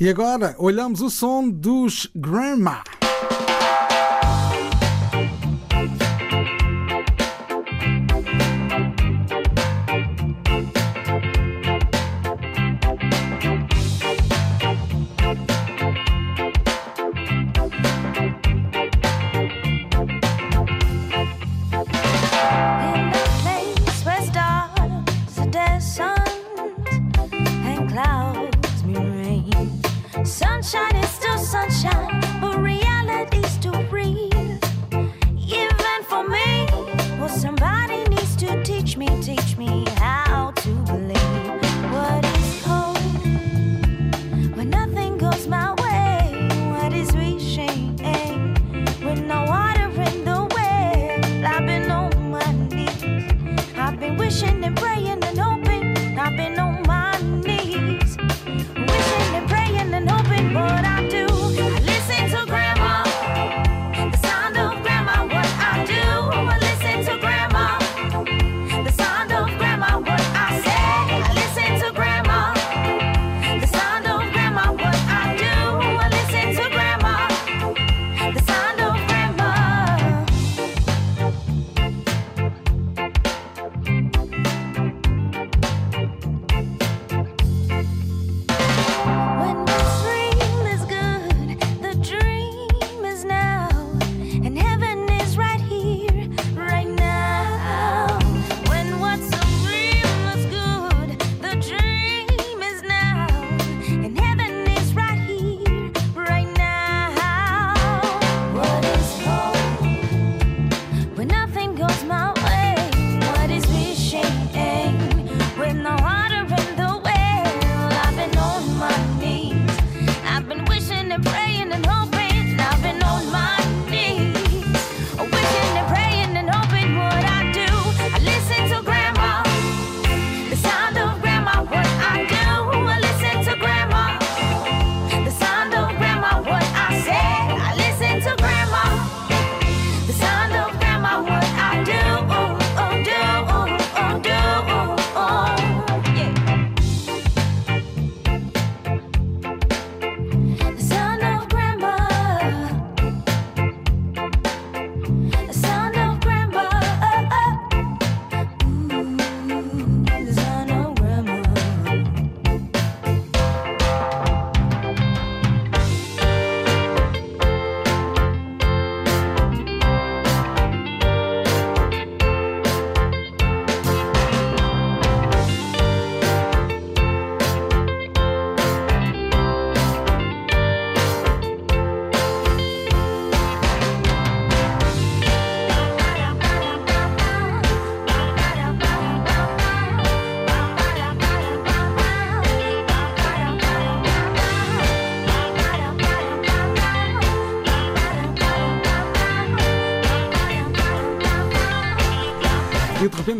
E agora olhamos o som dos Grandma.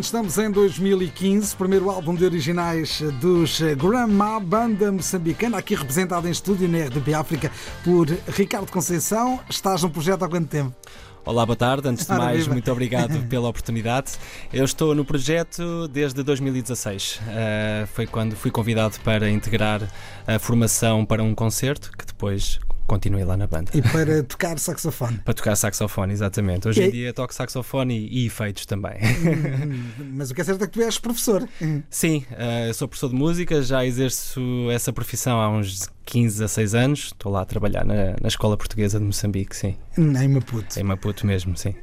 Estamos em 2015, primeiro álbum de originais dos Grandma, banda moçambicana, aqui representada em estúdio na RDP África por Ricardo Conceição. Estás no projeto há quanto tempo? Olá, boa tarde. Antes de mais, muito obrigado pela oportunidade. Eu estou no projeto desde 2016. Uh, foi quando fui convidado para integrar a formação para um concerto, que depois continuei lá na banda. E para tocar saxofone. Para tocar saxofone, exatamente. Hoje E- em dia toco saxofone e, e efeitos também. Mas o que é certo é que tu és professor. Sim, uh, sou professor de música, já exerço essa profissão há uns 15 a 6 anos. Estou lá a trabalhar na, na Escola Portuguesa de Moçambique, sim. Nem Maputo. Em Maputo mesmo, sim.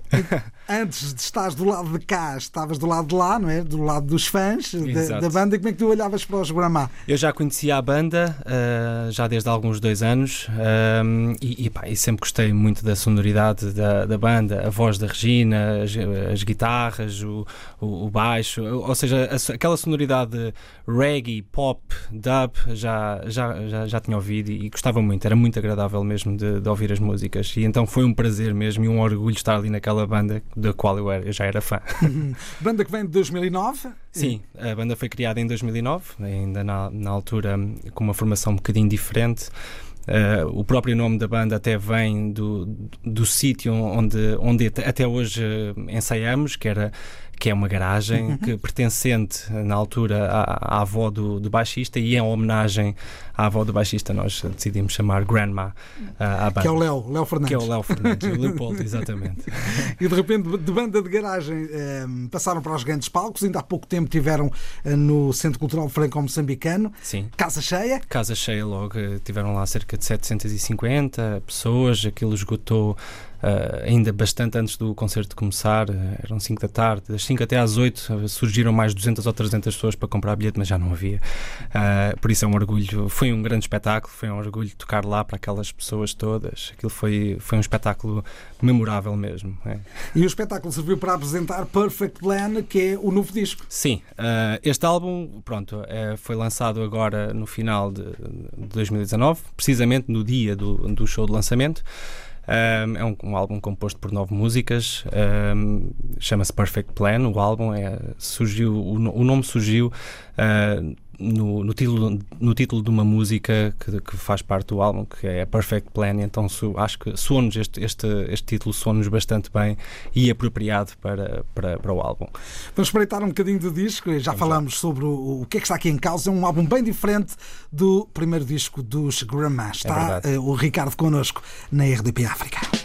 Antes de estares do lado de cá, estavas do lado de lá, não é? Do lado dos fãs da, da banda. Como é que tu olhavas para os Grandma? Eu já conhecia a banda uh, já desde há alguns dois anos um, e, e, pá, e sempre gostei muito da sonoridade da, da banda, a voz da Regina, as, as guitarras, o, o, o baixo, ou seja, a aquela sonoridade reggae, pop, dub, já, já, já, já tinha ouvido e, gostava muito, era muito agradável mesmo de, de ouvir as músicas e então foi um prazer mesmo e um orgulho estar ali naquela banda da qual eu, era, eu já era fã. Banda que vem de 2009. Sim, a banda foi criada em 2009, ainda na, na altura com uma formação um bocadinho diferente. Uh, o próprio nome da banda até vem do, do sítio onde, onde até- hoje uh, ensaiamos, que era, que é uma garagem que pertencente na altura à, à avó do, do baixista e em homenagem à avó do baixista nós decidimos chamar Grandma ah, à banda. Que é o Léo, Léo Fernandes. Que é o Léo Fernandes, o Leopoldo, exatamente. E de repente, de banda de garagem, eh, passaram para os grandes palcos. Ainda há pouco tempo tiveram eh, no Centro Cultural Franco-Moçambicano. Sim. Casa cheia. Casa cheia logo, eh, tiveram lá cerca de 750 pessoas, aquilo esgotou Uh, ainda bastante antes do concerto começar, uh, eram 5 da tarde, das 5 até às 8 uh, surgiram mais 200 ou 300 pessoas para comprar bilhete, mas já não havia. por isso é um orgulho, foi um grande espetáculo, foi um orgulho tocar lá para aquelas pessoas todas. Aquilo foi, foi um espetáculo memorável mesmo. é. E o espetáculo serviu para apresentar Perfect Plan, que é o novo disco. Sim, este álbum, pronto, foi lançado agora no final de, de 2019, precisamente no dia do, do show de lançamento. Um, é um, um, álbum composto por nove músicas, um, chama-se Perfect Plan. O álbum é, surgiu, o, o nome surgiu uh, no, no, título, no título de uma música que, que, faz parte do álbum, que é Perfect Plan. Então su, acho que soa-nos este, este, este título soa-nos bastante bem e apropriado para, para, para o álbum. Vamos espreitar um bocadinho do disco. Já Vamos falamos lá. sobre o, o que é que está aqui em causa. É um álbum bem diferente do primeiro disco dos Grandma. Está é uh, o Ricardo connosco na RDP África.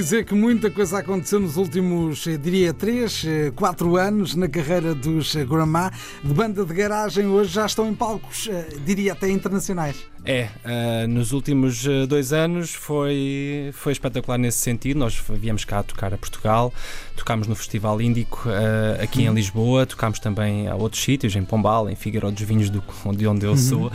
Dizer que muita coisa aconteceu nos últimos, eh, diria, 3, 4 anos na carreira dos eh, Gramá. De banda de garagem, hoje já estão em palcos, eh, diria até internacionais. É, uh, nos últimos uh, dois anos foi, foi espetacular nesse sentido. Nós viemos cá a tocar a Portugal, tocámos no Festival Índico uh, aqui em Lisboa, tocámos também a outros sítios, em Pombal, em Figueiró dos Vinhos, do, de onde eu sou.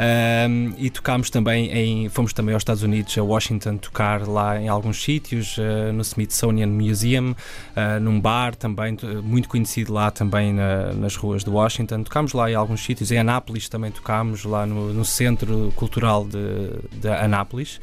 Um, e tocámos também em. Fomos também aos Estados Unidos, a Washington, tocar lá em alguns sítios, uh, no Smithsonian Museum, uh, num bar também, muito conhecido lá também na, nas ruas de Washington. Tocámos lá em alguns sítios, em Anápolis também tocámos, lá no, no Centro Cultural de, de Anápolis.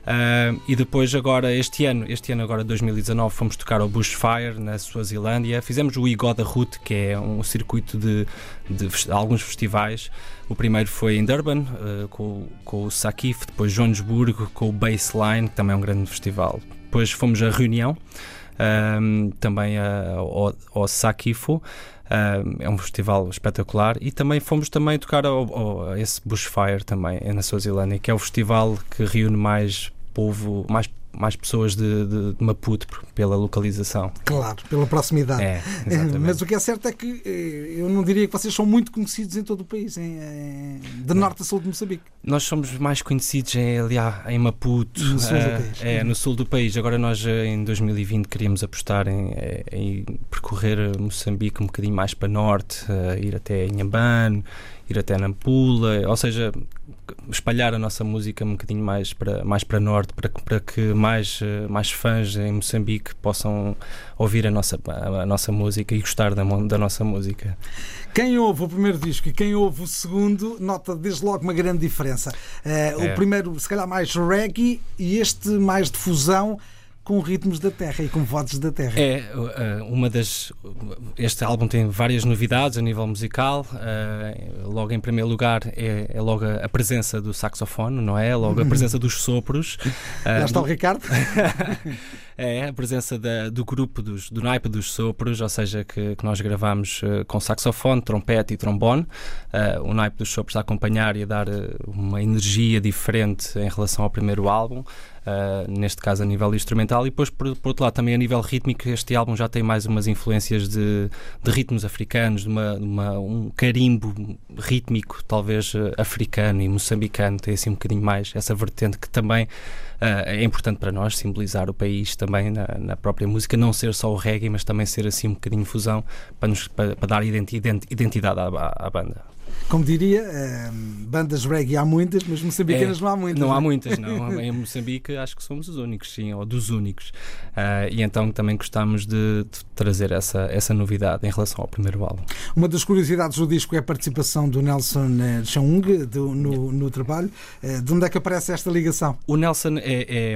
Uh, e depois agora este ano, este ano agora 2019, fomos tocar ao Bushfire na Suazilândia. Fizemos o Igoda Route, que é um circuito de, de, de alguns festivais. O primeiro foi em Durban, uh, com, com o Sakif, depois Joanesburgo com o Baseline, que também é um grande festival. Depois fomos a Reunião, uh, também ao, ao Sakifo. Uh, é um festival espetacular. E também fomos também tocar ao, ao, a esse Bushfire também na Suazilândia, que é o festival que reúne mais povo, mais mais pessoas de, de, de, Maputo pela localização. Claro, pela proximidade. É, Mas o que é certo é que eh, eu não diria que vocês são muito conhecidos em todo o país, em, de norte a sul de Moçambique. Nós somos mais conhecidos em, aliás, em Maputo, no sul, do país. É, no sul do país. Agora nós eh, em 2020 queríamos apostar em, em percorrer Moçambique um bocadinho mais para norte, ir até Inhambane, ir até Nampula, ou seja, espalhar a nossa música um bocadinho mais para, mais para norte, para, para que mais, eh, mais fãs em Moçambique possam ouvir a nossa, a, nossa música e gostar da, da nossa música. Quem ouve o primeiro disco e quem ouve o segundo nota desde logo uma grande diferença. Uh, é. O primeiro, se calhar, mais reggae e este mais de fusão com ritmos da terra e com vozes da terra. É, uh, uma das. Este álbum tem várias novidades a nível musical. Uh, logo em primeiro lugar é, é, logo a presença do saxofone, não é? Logo a presença dos sopros. Já está o Ricardo? é a presença da, do grupo dos, do naipe dos sopros, ou seja, que, que nós gravamos uh, com saxofone, trompete e trombone. Uh, o naipe dos sopros a acompanhar e a dar uh, uma energia diferente em relação ao primeiro álbum. Uh, neste caso a nível instrumental, e depois, por, por, outro lado, também a nível rítmico, este álbum já tem mais umas influências de, de ritmos africanos, de uma, uma, um carimbo rítmico, talvez uh, africano e moçambicano, tem assim um bocadinho mais essa vertente que também uh, é importante para nós, simbolizar o país também na, na, própria música, não ser só o reggae, mas também ser assim um bocadinho fusão para, nos, para, para dar identidade à, à banda. Como diria, uh, bandas reggae há muitas, mas moçambicanas é, não há muitas. Não né? há muitas, não. em Moçambique acho que somos os únicos, sim, ou dos únicos. Uh, e então também gostamos de, de, trazer essa, essa novidade em relação ao primeiro álbum. Uma das curiosidades do disco é a participação do Nelson uh, Chaung do, no, no, trabalho. Uh, de onde é que aparece esta ligação? O Nelson é, é,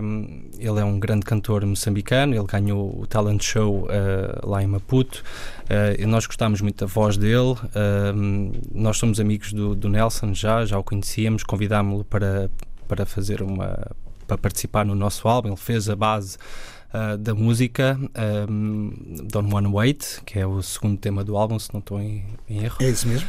ele é um grande cantor moçambicano, ele ganhou o Talent Show uh, lá em Maputo. Uh, nós gostamos muito da voz dele. Nós somos amigos do, do, Nelson já, já o conhecíamos, convidámo-lo para, para fazer uma para participar no nosso álbum. Ele fez a base uh, da música um, Don't Wanna Wait, que é o segundo tema do álbum, se não estou em, em erro. É isso mesmo.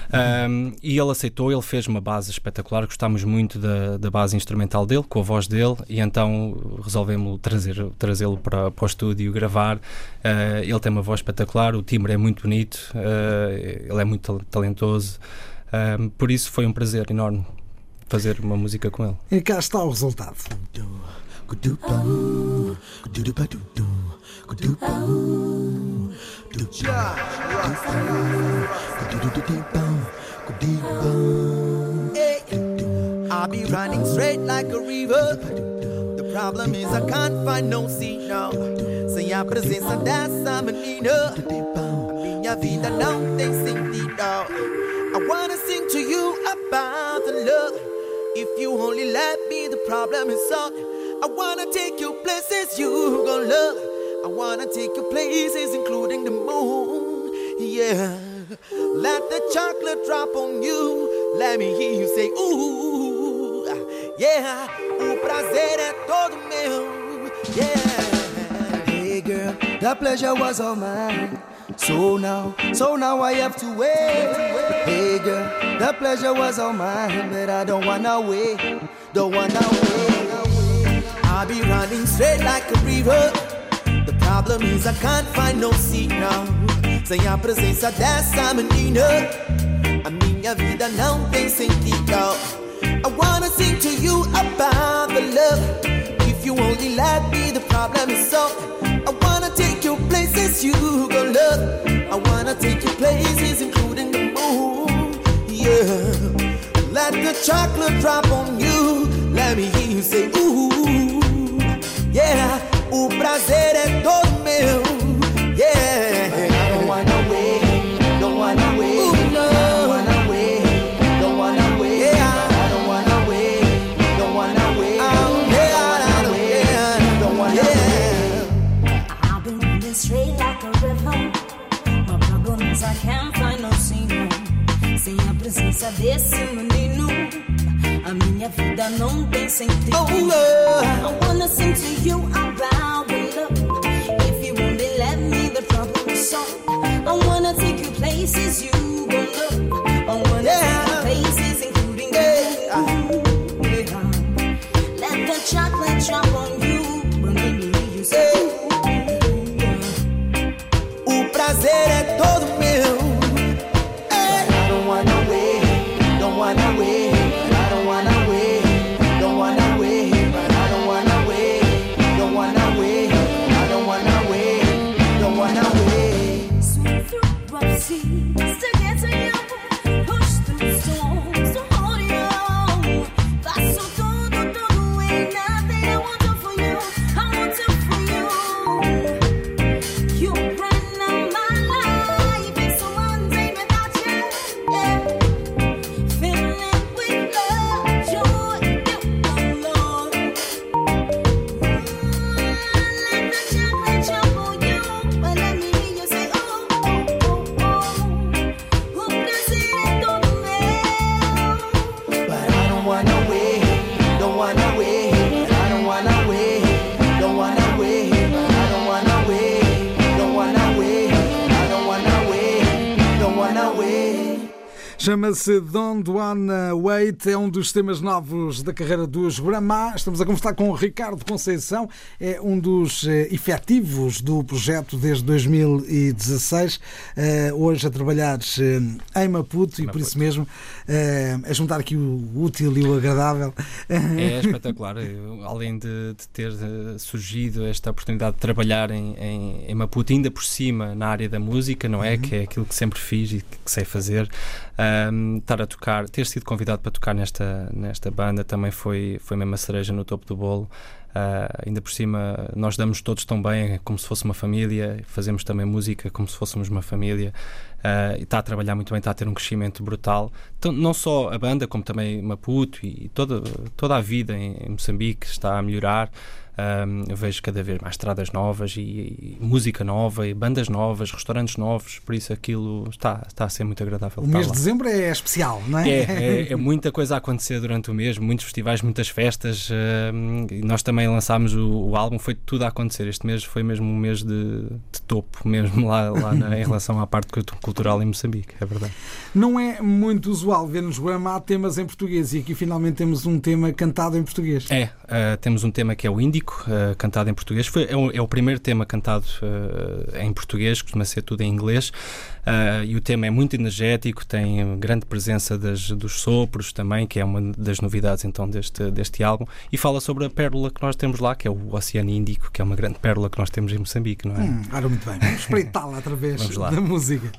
Um, e ele aceitou, ele fez uma base espetacular, gostámos muito da, da base instrumental dele, com a voz dele, e então resolvemos trazer, trazê-lo para, para o estúdio gravar. Uh, ele tem uma voz espetacular, o timbre é muito bonito, uh, ele é muito talentoso. Um, por isso foi um prazer enorme fazer uma música com ele. E cá está o resultado. I'll be running straight like a river. The problem is I can't find no now. Sem a presença dessa menina, a minha vida não tem sentido. I wanna sing to you about the love. If you only let me, the problem is solved. I wanna take you places you gon' love. I wanna take you places, including the moon. Yeah. Let the chocolate drop on you. Let me hear you say, ooh. Yeah. O prazer é todo meu. Yeah. Hey girl, the pleasure was all mine. So now, so now I have to wait. Hey girl, the pleasure was all mine, but I don't wanna wait. Don't wanna wait. I'll be running straight like a river. The problem is I can't find no now. Sem a presença dessa menina, a minha vida não tem sentido. I wanna sing to you about the love. If you only let me, the problem is solved. I wanna take you places you go Chocolate drop on you. Let me hear you say, ooh. Yeah. O prazer é todo meu. Não tem sentido. Oh, love. I wanna sing to you about Chama-se Don't Wanna Wait, é um dos temas novos da carreira dos Gramá. Estamos a conversar com o Ricardo Conceição, é um dos eh, efetivos do projeto desde 2016, eh, hoje a trabalhar eh, em Maputo e por isso mesmo a juntar aqui o útil e o agradável. É espetacular. Além de, de ter surgido esta oportunidade de trabalhar em, em, em Maputo, ainda por cima na área da música, não é? Que é aquilo que sempre fiz e que sei fazer. Ahm, estar a tocar, ter sido convidado para tocar nesta, nesta banda também foi, foi mesmo a cereja no topo do bolo. Ah, ainda por cima, nós damos todos tão bem, é como se fosse uma família, fazemos também música como se fôssemos uma família. Ah, e está a trabalhar muito bem, está a ter um crescimento brutal. Então, não só a banda, como também Maputo e toda, toda a vida em, em Moçambique está a melhorar. Ahm, eu vejo cada vez mais estradas novas e, e música nova e bandas novas, restaurantes novos, por isso aquilo está, está a ser muito agradável. O mês lá. de dezembro é especial, não é? É, é, é muita coisa a acontecer durante o mês, muitos festivais, muitas festas. e nós também lançámos o, o álbum, foi tudo a acontecer. Este mês foi mesmo um mês de, de topo, mesmo lá, lá na- em relação à parte cultu- cultural em Moçambique, é verdade. Não é muito usual ver nos Gramá temas em português e aqui finalmente temos um tema cantado em português. É, ah, temos um tema que é o Índico, ah, cantado em português. Foi, é, o, é o primeiro tema cantado ah, em português, costuma ser tudo em inglês. Ah, e o tema é muito energético, tem grande presença das, dos sopros também, que é uma das novidades então deste, deste álbum. E fala sobre a pérola que nós temos lá, que é o Oceano Índico, que é uma grande pérola que nós temos em Moçambique, não é? Hum, ora, muito bem. Vamos espreitá-la através da música.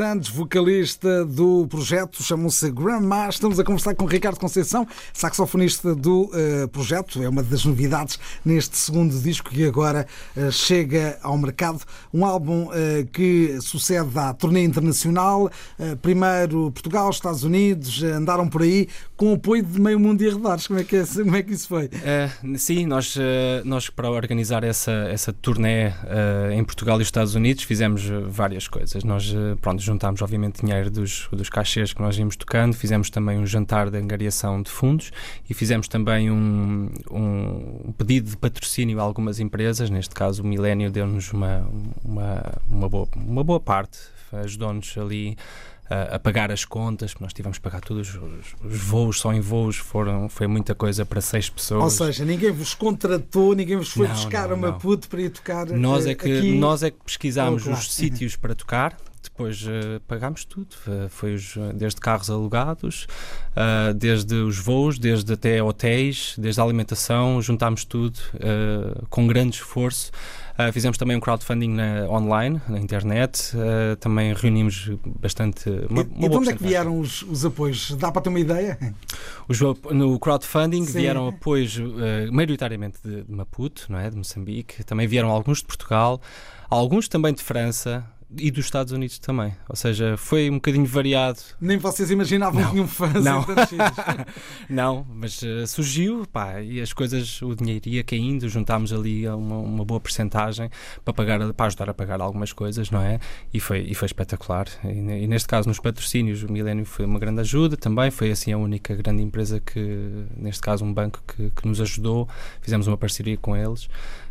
Santos, vocalista do projeto, chamam-se Grandma. Estamos a conversar com Ricardo Conceição, saxofonista do eh, projeto. É uma das novidades neste segundo disco que agora eh, chega ao mercado. Um álbum eh, que sucede à turnê internacional. Primeiro Portugal, Estados Unidos, andaram por aí com apoio de meio mundo e arredores. Como é que, é, como é que isso foi? Eh, sim, nós, eh, nós para organizar essa, essa turnê eh, em Portugal e os Estados Unidos fizemos eh, várias coisas. Nós pronto, juntámos obviamente dinheiro dos, dos cachês que nós íamos tocando, fizemos também um jantar de angariação de fundos e fizemos também um, um- um pedido de patrocínio a algumas empresas, neste caso o Milênio deu-nos uma, uma, uma, boa, uma boa parte, ajudou-nos ali a, a pagar as contas, nós tivemos que pagar todos os, os voos, só em voos foram, foi muita coisa para seis pessoas. Ou seja, ninguém vos contratou, ninguém vos foi Não, buscar não, a não. Maputo para ir tocar Nós eh, é que, aqui. nós é que pesquisámos os sítios para tocar, depois eh, pagámos tudo. Eh, Foi os, eh, desde carros alugados, ah, desde os voos, desde até hotéis, desde a alimentação, juntámos tudo com grande esforço. Fizemos também um crowdfunding na- online, na internet. também reunimos bastante. Uma, E- uma e de boa onde é que vieram os, os apoios? Dá para ter uma ideia? Os no crowdfunding Sim. vieram apoios eh, maioritariamente de, de Maputo, não é? de Moçambique. Também vieram alguns de Portugal, alguns também de França e dos Estados Unidos também. Ou seja, foi um bocadinho variado. Nem vocês imaginavam que tinham fãs Não. Não, mas eh, surgiu pá, e as coisas, o dinheiro ia caindo, juntámos ali uma, uma boa percentagem para, pagar, para ajudar a pagar algumas coisas, não é? E foi, e foi espetacular. E, e neste caso, nos patrocínios, o Milênio foi uma grande ajuda também. Foi assim a única grande empresa que, neste caso, um banco que, que nos ajudou. Fizemos uma parceria com eles.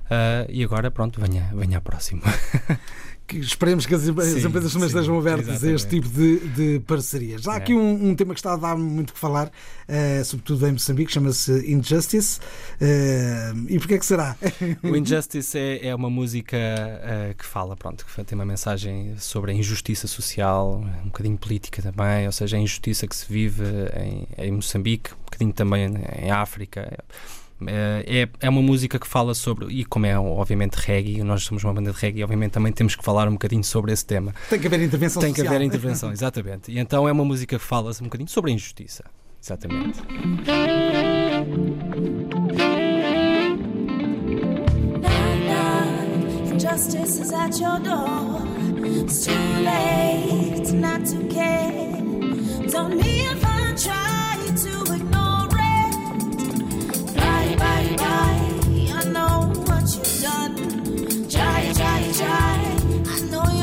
Ah, e agora, pronto, venha, venha a próxima. Que esperemos que as, as Sim, empresas também estejam abertas a este tipo de, de parcerias. Há É. aqui um, um tema que está a dar muito que falar, eh, sobretudo em Moçambique, chama-se Injustice. Eh, e porquê que será? O Injustice é, é uma música eh, que fala, pronto, que tem uma mensagem sobre a injustiça social, um bocadinho política também, ou seja, a injustiça que se vive em, em Moçambique, um bocadinho também em África. Eh, É, é uma música que fala sobre, e como é obviamente reggae, nós somos uma banda de reggae, obviamente também temos que falar um bocadinho sobre esse tema. Tem que haver intervenção Tem que social. haver intervenção, exatamente. E então é uma música que fala um bocadinho sobre a injustiça. Exatamente. Injustice is at your door. It's too late not to care. Don't even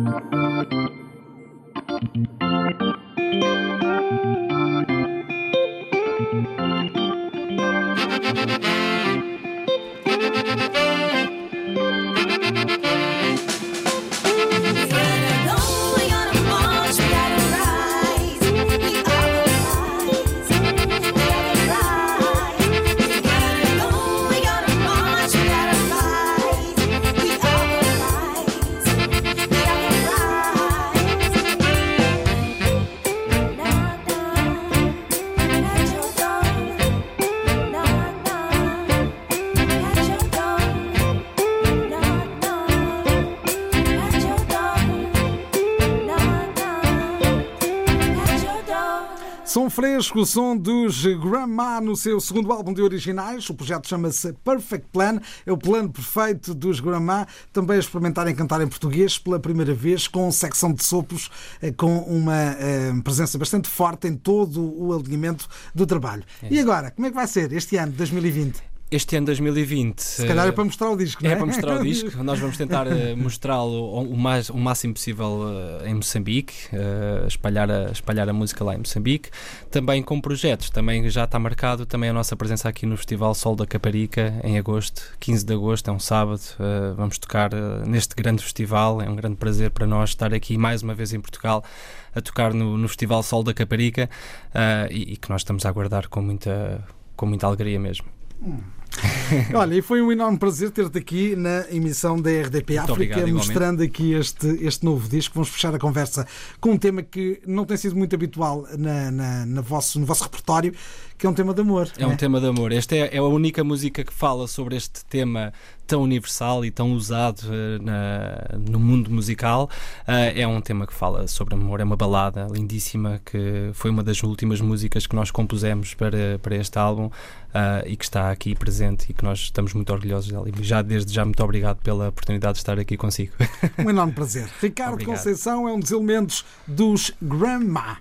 Som fresco, o som dos Grandma no seu segundo álbum de originais. O projeto chama-se Perfect Plan. É o plano perfeito dos Grandma. Também a experimentarem cantar em português pela primeira vez, com secção de sopros, eh, com uma eh, presença bastante forte em todo o alinhamento do trabalho. E agora, como é que vai ser este ano, 2020? Este ano 2020. Se calhar é para mostrar o disco, não é? É para mostrar o disco. Nós vamos tentar eh, mostrá-lo o, mais, o máximo possível eh, em Moçambique, eh, espalhar, a, espalhar a música lá em Moçambique. Também com projetos, também já está marcado também a nossa presença aqui no Festival Sol da Caparica, em agosto, 15 de agosto, é um sábado. Vamos tocar neste grande festival. É um grande prazer para nós estar aqui mais uma vez em Portugal a tocar no, no Festival Sol da Caparica e, e que nós estamos a aguardar com muita, com muita alegria mesmo. Olha, e foi um enorme prazer ter-te aqui na emissão da RDP África, obrigado, igualmente. mostrando aqui este, este novo disco. Vamos fechar a conversa com um tema que não tem sido muito habitual na, na, na vosso, no vosso repertório, que é um tema de amor. É não um tema de amor. Esta é, é a única música que fala sobre este tema tão universal e tão usado eh, na- no mundo musical. Ah, é um tema que fala sobre amor. É uma balada lindíssima que foi uma das últimas músicas que nós compusemos para, para este álbum ah, e que está aqui presente e que nós estamos muito orgulhosos dela. E já desde já muito obrigado pela oportunidade de estar aqui consigo. Um enorme prazer. Ricardo Obrigado. Conceição é um dos elementos dos Grandma.